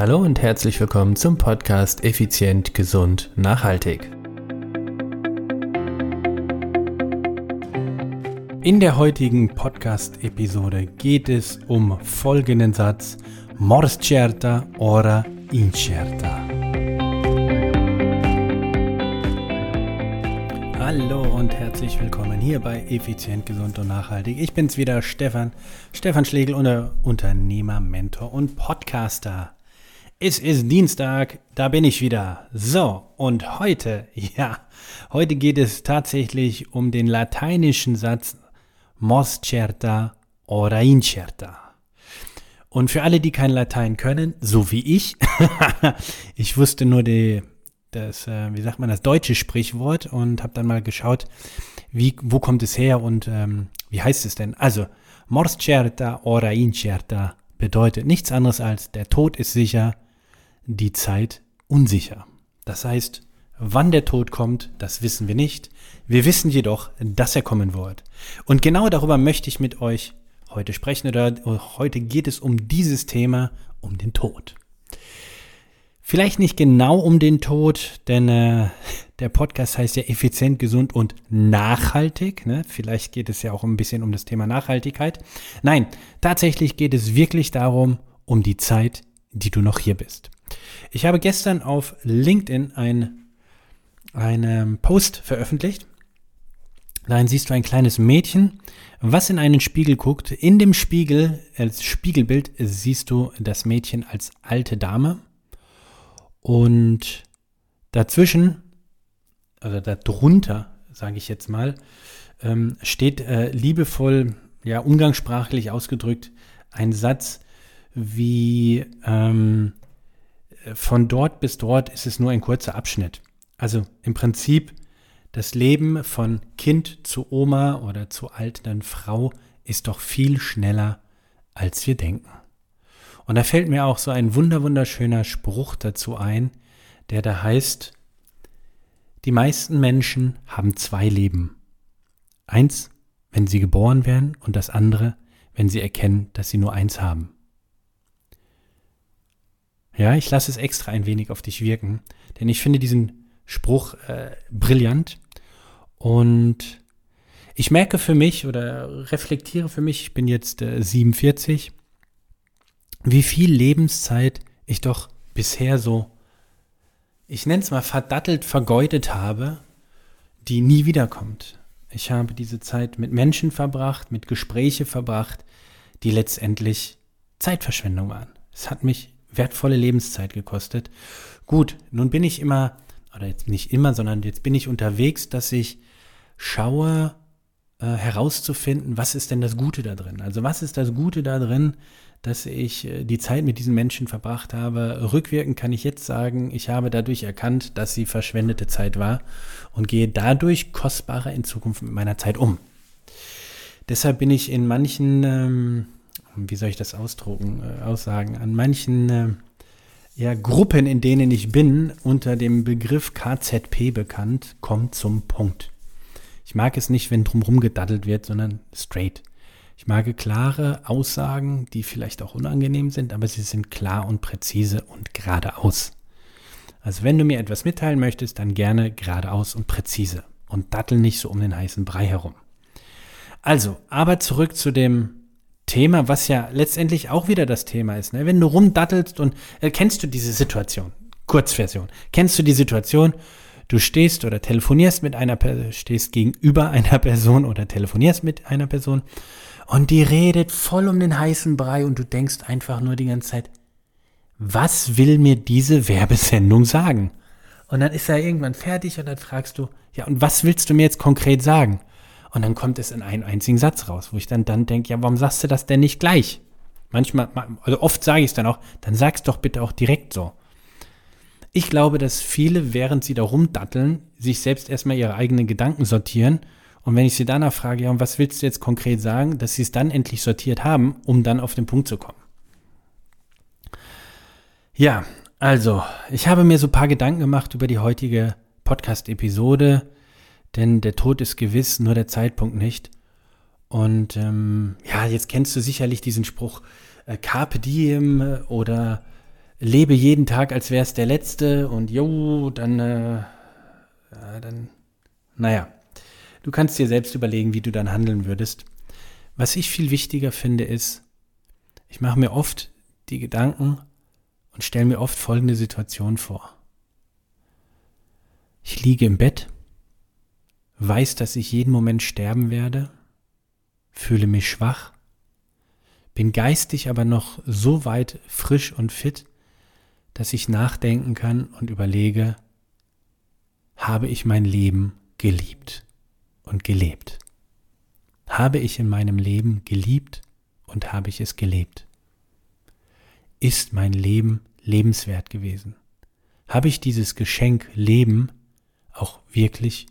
Hallo und herzlich willkommen zum Podcast Effizient, Gesund, Nachhaltig. In der heutigen Podcast-Episode geht es um folgenden Satz: Mors certa, ora incerta. Hallo und herzlich willkommen hier bei Effizient, Gesund und Nachhaltig. Ich bin's wieder, Stefan, Stefan Schlegel, Unternehmer, Mentor und Podcaster. Es ist Dienstag, da bin ich wieder. So, und heute, ja, heute geht es tatsächlich um den lateinischen Satz mos certa ora incerta. Und für alle, die kein Latein können, so wie ich, ich wusste nur die, das, äh, wie sagt man, das deutsche Sprichwort und habe dann mal geschaut, wie, wo kommt es her und ähm, wie heißt es denn? Also, mors certa ora incerta bedeutet nichts anderes als der Tod ist sicher, die Zeit unsicher. Das heißt, wann der Tod kommt, das wissen wir nicht. Wir wissen jedoch, dass er kommen wird. Und genau darüber möchte ich mit euch heute sprechen oder heute geht es um dieses Thema, um den Tod. Vielleicht nicht genau um den Tod, denn äh, der Podcast heißt ja effizient, gesund und nachhaltig. Ne? Vielleicht geht es ja auch ein bisschen um das Thema Nachhaltigkeit. Nein, tatsächlich geht es wirklich darum, um die Zeit, die du noch hier bist. Ich habe gestern auf LinkedIn ein, einen Post veröffentlicht. Darin siehst du ein kleines Mädchen, was in einen Spiegel guckt. In dem Spiegel, als Spiegelbild, siehst du das Mädchen als alte Dame. Und dazwischen, also darunter, sage ich jetzt mal, ähm, steht äh, liebevoll, ja, umgangssprachlich ausgedrückt, ein Satz wie, ähm, von dort bis dort ist es nur ein kurzer Abschnitt. Also im Prinzip das Leben von Kind zu Oma oder zu alten Frau ist doch viel schneller, als wir denken. Und da fällt mir auch so ein wunderwunderschöner Spruch dazu ein, der da heißt, die meisten Menschen haben zwei Leben. Eins, wenn sie geboren werden und das andere, wenn sie erkennen, dass sie nur eins haben. Ja, ich lasse es extra ein wenig auf dich wirken, denn ich finde diesen Spruch äh, brillant und ich merke für mich oder reflektiere für mich, ich bin jetzt äh, 47, wie viel Lebenszeit ich doch bisher so, ich nenne es mal verdattelt, vergeudet habe, die nie wiederkommt. Ich habe diese Zeit mit Menschen verbracht, mit Gespräche verbracht, die letztendlich Zeitverschwendung waren. Es hat mich wertvolle Lebenszeit gekostet. Gut, nun bin ich immer, oder jetzt nicht immer, sondern jetzt bin ich unterwegs, dass ich schaue, äh, herauszufinden, was ist denn das Gute da drin? Also was ist das Gute da drin, dass ich äh, die Zeit mit diesen Menschen verbracht habe? Rückwirkend kann ich jetzt sagen, ich habe dadurch erkannt, dass sie verschwendete Zeit war und gehe dadurch kostbarer in Zukunft mit meiner Zeit um. Deshalb bin ich in manchen ähm, wie soll ich das ausdrucken, äh, aussagen, an manchen äh, ja, Gruppen, in denen ich bin, unter dem Begriff KZP bekannt, kommt zum Punkt. Ich mag es nicht, wenn drumherum gedaddelt wird, sondern straight. Ich mag klare Aussagen, die vielleicht auch unangenehm sind, aber sie sind klar und präzise und geradeaus. Also wenn du mir etwas mitteilen möchtest, dann gerne geradeaus und präzise und dattel nicht so um den heißen Brei herum. Also, aber zurück zu dem Thema, was ja letztendlich auch wieder das Thema ist. Ne? Wenn du rumdattelst und äh, kennst du diese Situation, Kurzversion, kennst du die Situation, du stehst oder telefonierst mit einer Person, stehst gegenüber einer Person oder telefonierst mit einer Person und die redet voll um den heißen Brei und du denkst einfach nur die ganze Zeit, was will mir diese Werbesendung sagen? Und dann ist er irgendwann fertig und dann fragst du, ja, und was willst du mir jetzt konkret sagen? Und dann kommt es in einen einzigen Satz raus, wo ich dann, dann denke, ja, warum sagst du das denn nicht gleich? Manchmal, also oft sage ich es dann auch, dann sag's doch bitte auch direkt so. Ich glaube, dass viele, während sie da rumdatteln, sich selbst erstmal ihre eigenen Gedanken sortieren. Und wenn ich sie danach frage, ja, und was willst du jetzt konkret sagen, dass sie es dann endlich sortiert haben, um dann auf den Punkt zu kommen. Ja, also, ich habe mir so ein paar Gedanken gemacht über die heutige Podcast-Episode denn der Tod ist gewiss, nur der Zeitpunkt nicht. Und ähm, ja, jetzt kennst du sicherlich diesen Spruch, äh, Carpe diem oder lebe jeden Tag, als wäre es der letzte und jo, dann, äh, ja, dann, naja, du kannst dir selbst überlegen, wie du dann handeln würdest. Was ich viel wichtiger finde, ist, ich mache mir oft die Gedanken und stelle mir oft folgende Situation vor. Ich liege im Bett, weiß, dass ich jeden Moment sterben werde, fühle mich schwach, bin geistig aber noch so weit frisch und fit, dass ich nachdenken kann und überlege, habe ich mein Leben geliebt und gelebt? Habe ich in meinem Leben geliebt und habe ich es gelebt? Ist mein Leben lebenswert gewesen? Habe ich dieses Geschenk Leben auch wirklich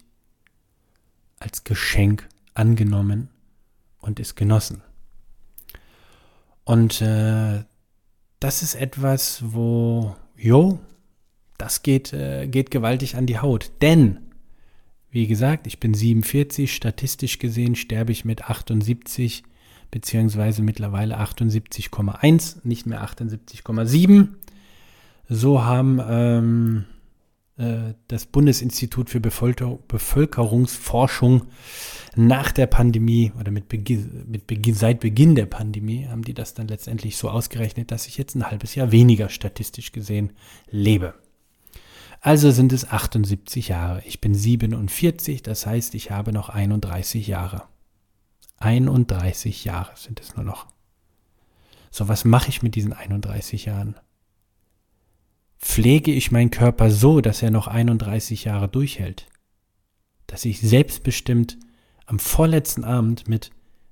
als Geschenk angenommen und es genossen? Und äh, das ist etwas, wo, jo, das geht, äh, geht gewaltig an die Haut. Denn, wie gesagt, ich bin 47, statistisch gesehen sterbe ich mit 78 beziehungsweise mittlerweile 78,1, nicht mehr 78,7. So haben ähm, äh, das Bundesinstitut für Bevölker Bevölkerungsforschung nach der Pandemie oder mit Beginn, mit Beginn, seit Beginn der Pandemie haben die das dann letztendlich so ausgerechnet, dass ich jetzt ein halbes Jahr weniger statistisch gesehen lebe. Also sind es 78 Jahre. Ich bin 47, das heißt, ich habe noch 31 Jahre. 31 Jahre sind es nur noch. So, was mache ich mit diesen 31 Jahren? Pflege ich meinen Körper so, dass er noch 31 Jahre durchhält? Dass ich selbstbestimmt am vorletzten Abend mit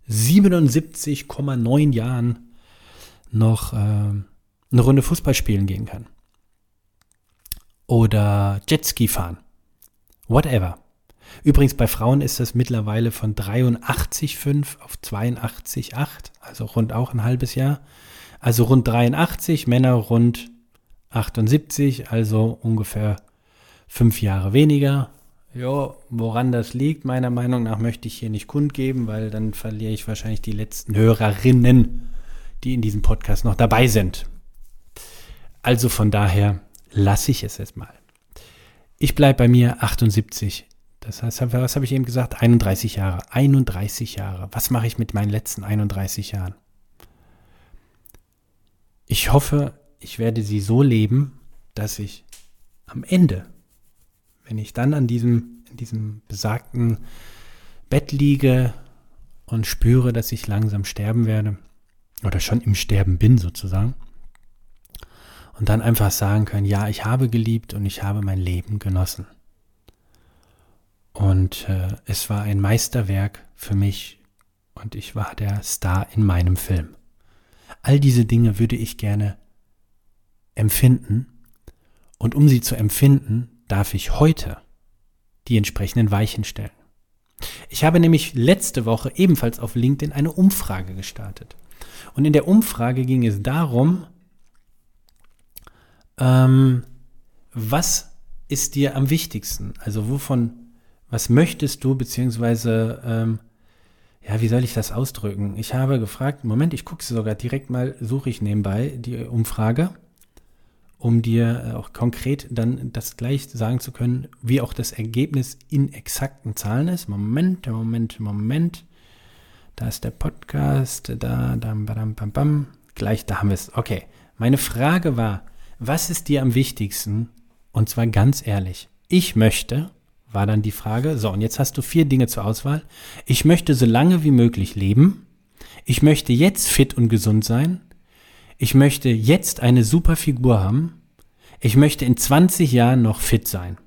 77,9 Jahren noch äh, eine Runde Fußball spielen gehen kann? Oder Jetski fahren? Whatever. Übrigens bei Frauen ist das mittlerweile von 83,5 auf 82,8, also rund auch ein halbes Jahr. Also rund 83, Männer rund 78, also ungefähr fünf Jahre weniger. Ja, woran das liegt, meiner Meinung nach, möchte ich hier nicht kundgeben, weil dann verliere ich wahrscheinlich die letzten Hörerinnen, die in diesem Podcast noch dabei sind. Also von daher lasse ich es erstmal. Ich bleibe bei mir 78 das heißt, was habe ich eben gesagt? 31 Jahre. 31 Jahre. Was mache ich mit meinen letzten 31 Jahren? Ich hoffe, ich werde sie so leben, dass ich am Ende, wenn ich dann an diesem, in diesem besagten Bett liege und spüre, dass ich langsam sterben werde, oder schon im Sterben bin sozusagen, und dann einfach sagen können, ja, ich habe geliebt und ich habe mein Leben genossen. Und äh, es war ein Meisterwerk für mich und ich war der Star in meinem Film. All diese Dinge würde ich gerne empfinden und um sie zu empfinden, darf ich heute die entsprechenden Weichen stellen. Ich habe nämlich letzte Woche ebenfalls auf LinkedIn eine Umfrage gestartet. Und in der Umfrage ging es darum, ähm, was ist dir am wichtigsten? Also wovon was möchtest du, beziehungsweise, ähm, ja, wie soll ich das ausdrücken? Ich habe gefragt, Moment, ich gucke sogar direkt mal, suche ich nebenbei die Umfrage, um dir auch konkret dann das gleich sagen zu können, wie auch das Ergebnis in exakten Zahlen ist. Moment, Moment, Moment. Da ist der Podcast, da, da, bam, bam, bam. Gleich, da haben wir es. Okay. Meine Frage war, was ist dir am wichtigsten? Und zwar ganz ehrlich. Ich möchte, war dann die Frage. So, und jetzt hast du vier Dinge zur Auswahl. Ich möchte so lange wie möglich leben. Ich möchte jetzt fit und gesund sein. Ich möchte jetzt eine super Figur haben. Ich möchte in 20 Jahren noch fit sein.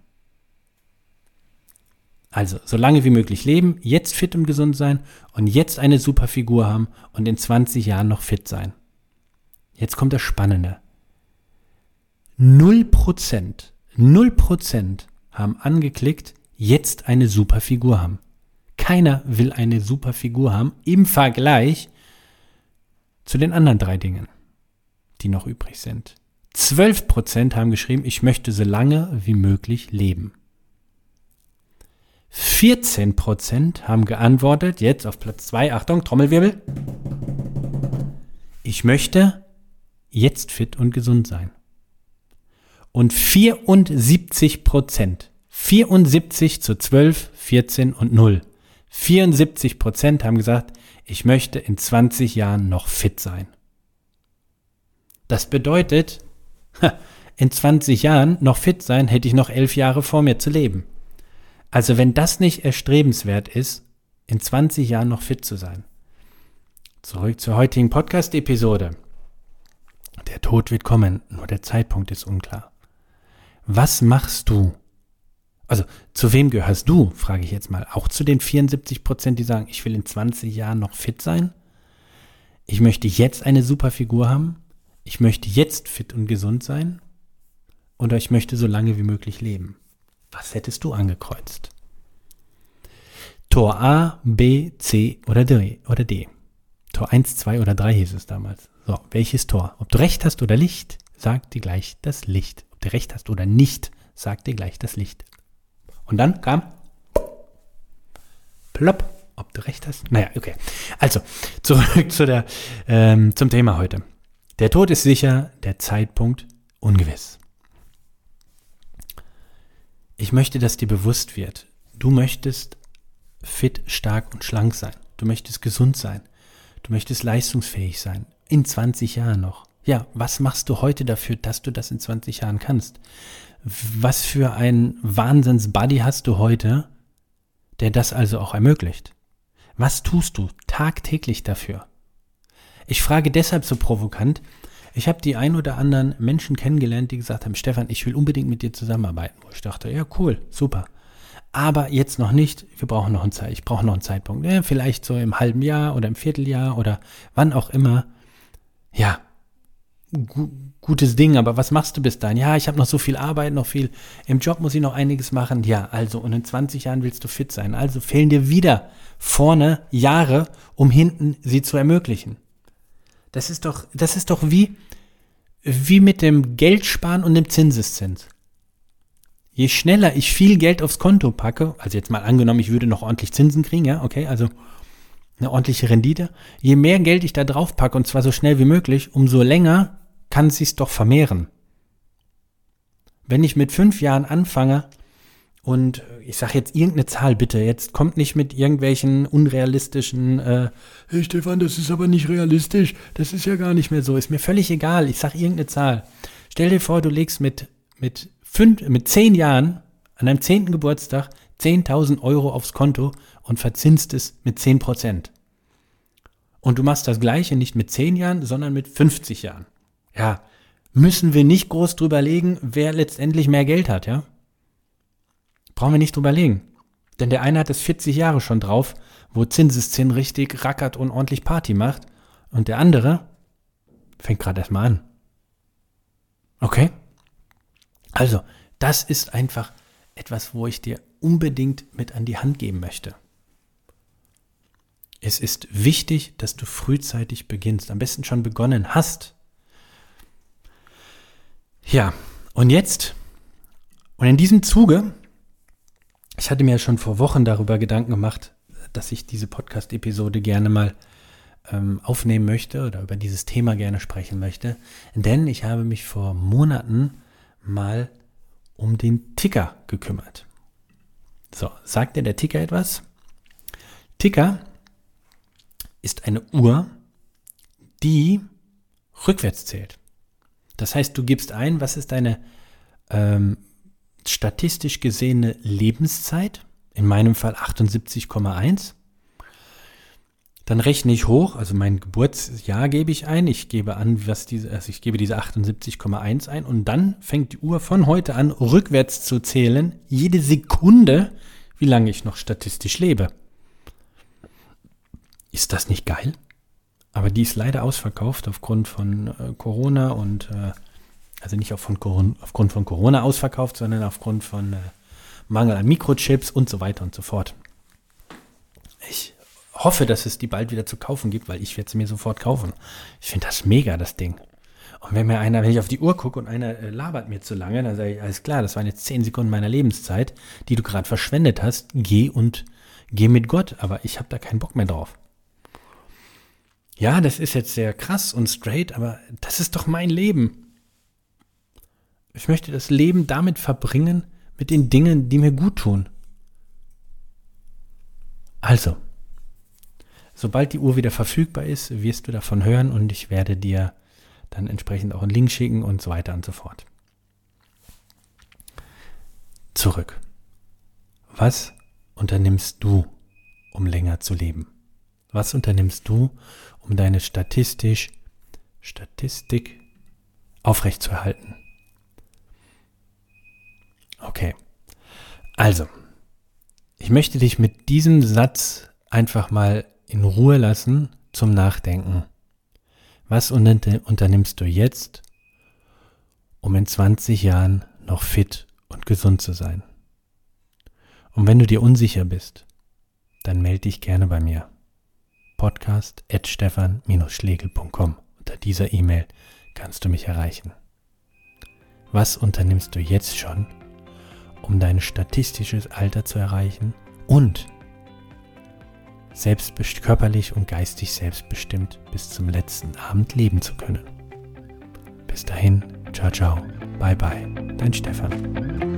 Also, so lange wie möglich leben, jetzt fit und gesund sein und jetzt eine super Figur haben und in 20 Jahren noch fit sein. Jetzt kommt das Spannende. Null Prozent, null Prozent haben angeklickt, jetzt eine super Figur haben. Keiner will eine super Figur haben im Vergleich zu den anderen drei Dingen, die noch übrig sind. 12% haben geschrieben, ich möchte so lange wie möglich leben. 14% haben geantwortet, jetzt auf Platz 2, Achtung, Trommelwirbel. Ich möchte jetzt fit und gesund sein. Und 74 Prozent, 74 zu 12, 14 und 0. 74 Prozent haben gesagt, ich möchte in 20 Jahren noch fit sein. Das bedeutet, in 20 Jahren noch fit sein, hätte ich noch elf Jahre vor mir zu leben. Also wenn das nicht erstrebenswert ist, in 20 Jahren noch fit zu sein. Zurück zur heutigen Podcast-Episode. Der Tod wird kommen, nur der Zeitpunkt ist unklar. Was machst du? Also, zu wem gehörst du, frage ich jetzt mal. Auch zu den 74 Prozent, die sagen, ich will in 20 Jahren noch fit sein? Ich möchte jetzt eine super Figur haben? Ich möchte jetzt fit und gesund sein? Oder ich möchte so lange wie möglich leben? Was hättest du angekreuzt? Tor A, B, C oder D, oder D. Tor 1, 2 oder 3 hieß es damals. So, welches Tor? Ob du recht hast oder Licht, sagt dir gleich das Licht. Ob du recht hast oder nicht, sagt dir gleich das Licht. Und dann kam plopp, ob du recht hast. Naja, okay. Also, zurück zu der, ähm, zum Thema heute. Der Tod ist sicher, der Zeitpunkt ungewiss. Ich möchte, dass dir bewusst wird, du möchtest fit, stark und schlank sein. Du möchtest gesund sein. Du möchtest leistungsfähig sein. In 20 Jahren noch. Ja, was machst du heute dafür, dass du das in 20 Jahren kannst? Was für ein Wahnsinns-Buddy hast du heute, der das also auch ermöglicht? Was tust du tagtäglich dafür? Ich frage deshalb so provokant, ich habe die ein oder anderen Menschen kennengelernt, die gesagt haben, Stefan, ich will unbedingt mit dir zusammenarbeiten. Wo ich dachte, ja, cool, super aber jetzt noch nicht. Wir brauchen noch einen Zeit. Ich brauche noch einen Zeitpunkt. Ja, vielleicht so im halben Jahr oder im Vierteljahr oder wann auch immer. Ja, gu gutes Ding. Aber was machst du bis dahin? Ja, ich habe noch so viel Arbeit, noch viel. Im Job muss ich noch einiges machen. Ja, also und in 20 Jahren willst du fit sein. Also fehlen dir wieder vorne Jahre, um hinten sie zu ermöglichen. Das ist doch, das ist doch wie wie mit dem Geldsparen und dem Zinseszins je schneller ich viel Geld aufs Konto packe, also jetzt mal angenommen, ich würde noch ordentlich Zinsen kriegen, ja, okay, also eine ordentliche Rendite, je mehr Geld ich da drauf packe und zwar so schnell wie möglich, umso länger kann es sich doch vermehren. Wenn ich mit fünf Jahren anfange und ich sage jetzt irgendeine Zahl bitte, jetzt kommt nicht mit irgendwelchen unrealistischen, äh, hey Stefan, das ist aber nicht realistisch, das ist ja gar nicht mehr so, ist mir völlig egal, ich sage irgendeine Zahl. Stell dir vor, du legst mit, mit fünf, mit zehn Jahren, an deinem zehnten Geburtstag, 10.000 Euro aufs Konto und verzinst es mit 10 Prozent. Und du machst das Gleiche nicht mit 10 Jahren, sondern mit 50 Jahren. Ja, müssen wir nicht groß drüber legen, wer letztendlich mehr Geld hat, ja? Brauchen wir nicht drüber legen. Denn der eine hat es 40 Jahre schon drauf, wo Zinseszin richtig rackert und ordentlich Party macht. Und der andere fängt gerade erstmal an. Okay? Also, das ist einfach etwas, wo ich dir unbedingt mit an die Hand geben möchte. Es ist wichtig, dass du frühzeitig beginnst, am besten schon begonnen hast. Ja, und jetzt, und in diesem Zuge, ich hatte mir schon vor Wochen darüber Gedanken gemacht, dass ich diese Podcast-Episode gerne mal ähm, aufnehmen möchte oder über dieses Thema gerne sprechen möchte, denn ich habe mich vor Monaten mal um den Ticker gekümmert. So, sagt dir der Ticker etwas? Ticker ist eine Uhr, die rückwärts zählt. Das heißt, du gibst ein, was ist deine ähm, statistisch gesehene Lebenszeit? In meinem Fall 78,1. Dann rechne ich hoch, also mein Geburtsjahr gebe ich ein, ich gebe an, was diese, also ich gebe diese 78,1 ein und dann fängt die Uhr von heute an rückwärts zu zählen, jede Sekunde, wie lange ich noch statistisch lebe. Ist das nicht geil? Aber die ist leider ausverkauft aufgrund von äh, Corona und äh, also nicht auf von aufgrund von Corona ausverkauft, sondern aufgrund von äh, Mangel an Mikrochips und so weiter und so fort. Ich hoffe, dass es die bald wieder zu kaufen gibt, weil ich werde sie mir sofort kaufen. Ich finde das mega, das Ding. Und wenn mir einer, wenn ich auf die Uhr gucke und einer äh, labert mir zu lange, dann sage ich, alles klar, das waren jetzt zehn Sekunden meiner Lebenszeit, die du gerade verschwendet hast. Geh und geh mit Gott, aber ich habe da keinen Bock mehr drauf. Ja, das ist jetzt sehr krass und straight, aber das ist doch mein Leben. Ich möchte das Leben damit verbringen, mit den Dingen, die mir gut tun. Also, sobald die Uhr wieder verfügbar ist, wirst du davon hören und ich werde dir dann entsprechend auch einen Link schicken und so weiter und so fort. Zurück. Was unternimmst du, um länger zu leben? Was unternimmst du, um deine statistisch Statistik aufrechtzuerhalten? Okay. Also, ich möchte dich mit diesem Satz einfach mal in Ruhe lassen zum Nachdenken. Was unternimmst du jetzt, um in 20 Jahren noch fit und gesund zu sein? Und wenn du dir unsicher bist, dann melde dich gerne bei mir. Podcast at stefan-schlegel.com. Unter dieser E-Mail kannst du mich erreichen. Was unternimmst du jetzt schon, um dein statistisches Alter zu erreichen und selbstbestimmt, körperlich und geistig selbstbestimmt bis zum letzten Abend leben zu können. Bis dahin, ciao, ciao, bye, bye, dein Stefan.